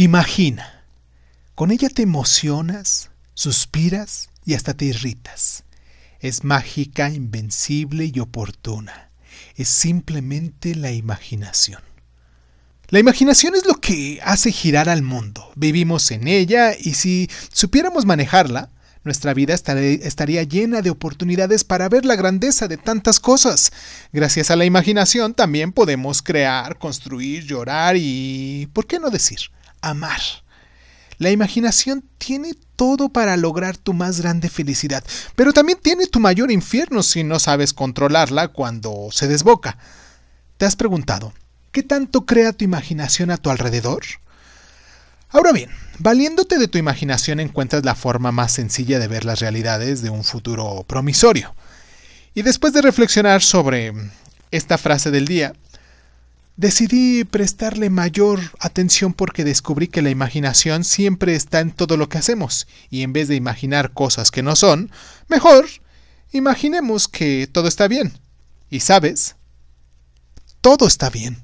Imagina. Con ella te emocionas, suspiras y hasta te irritas. Es mágica, invencible y oportuna. Es simplemente la imaginación. La imaginación es lo que hace girar al mundo. Vivimos en ella y si supiéramos manejarla, nuestra vida estaría llena de oportunidades para ver la grandeza de tantas cosas. Gracias a la imaginación también podemos crear, construir, llorar y, ¿por qué no decir? Amar. La imaginación tiene todo para lograr tu más grande felicidad, pero también tiene tu mayor infierno si no sabes controlarla cuando se desboca. ¿Te has preguntado, qué tanto crea tu imaginación a tu alrededor? Ahora bien, valiéndote de tu imaginación encuentras la forma más sencilla de ver las realidades de un futuro promisorio. Y después de reflexionar sobre esta frase del día, Decidí prestarle mayor atención porque descubrí que la imaginación siempre está en todo lo que hacemos, y en vez de imaginar cosas que no son, mejor imaginemos que todo está bien. Y sabes, todo está bien.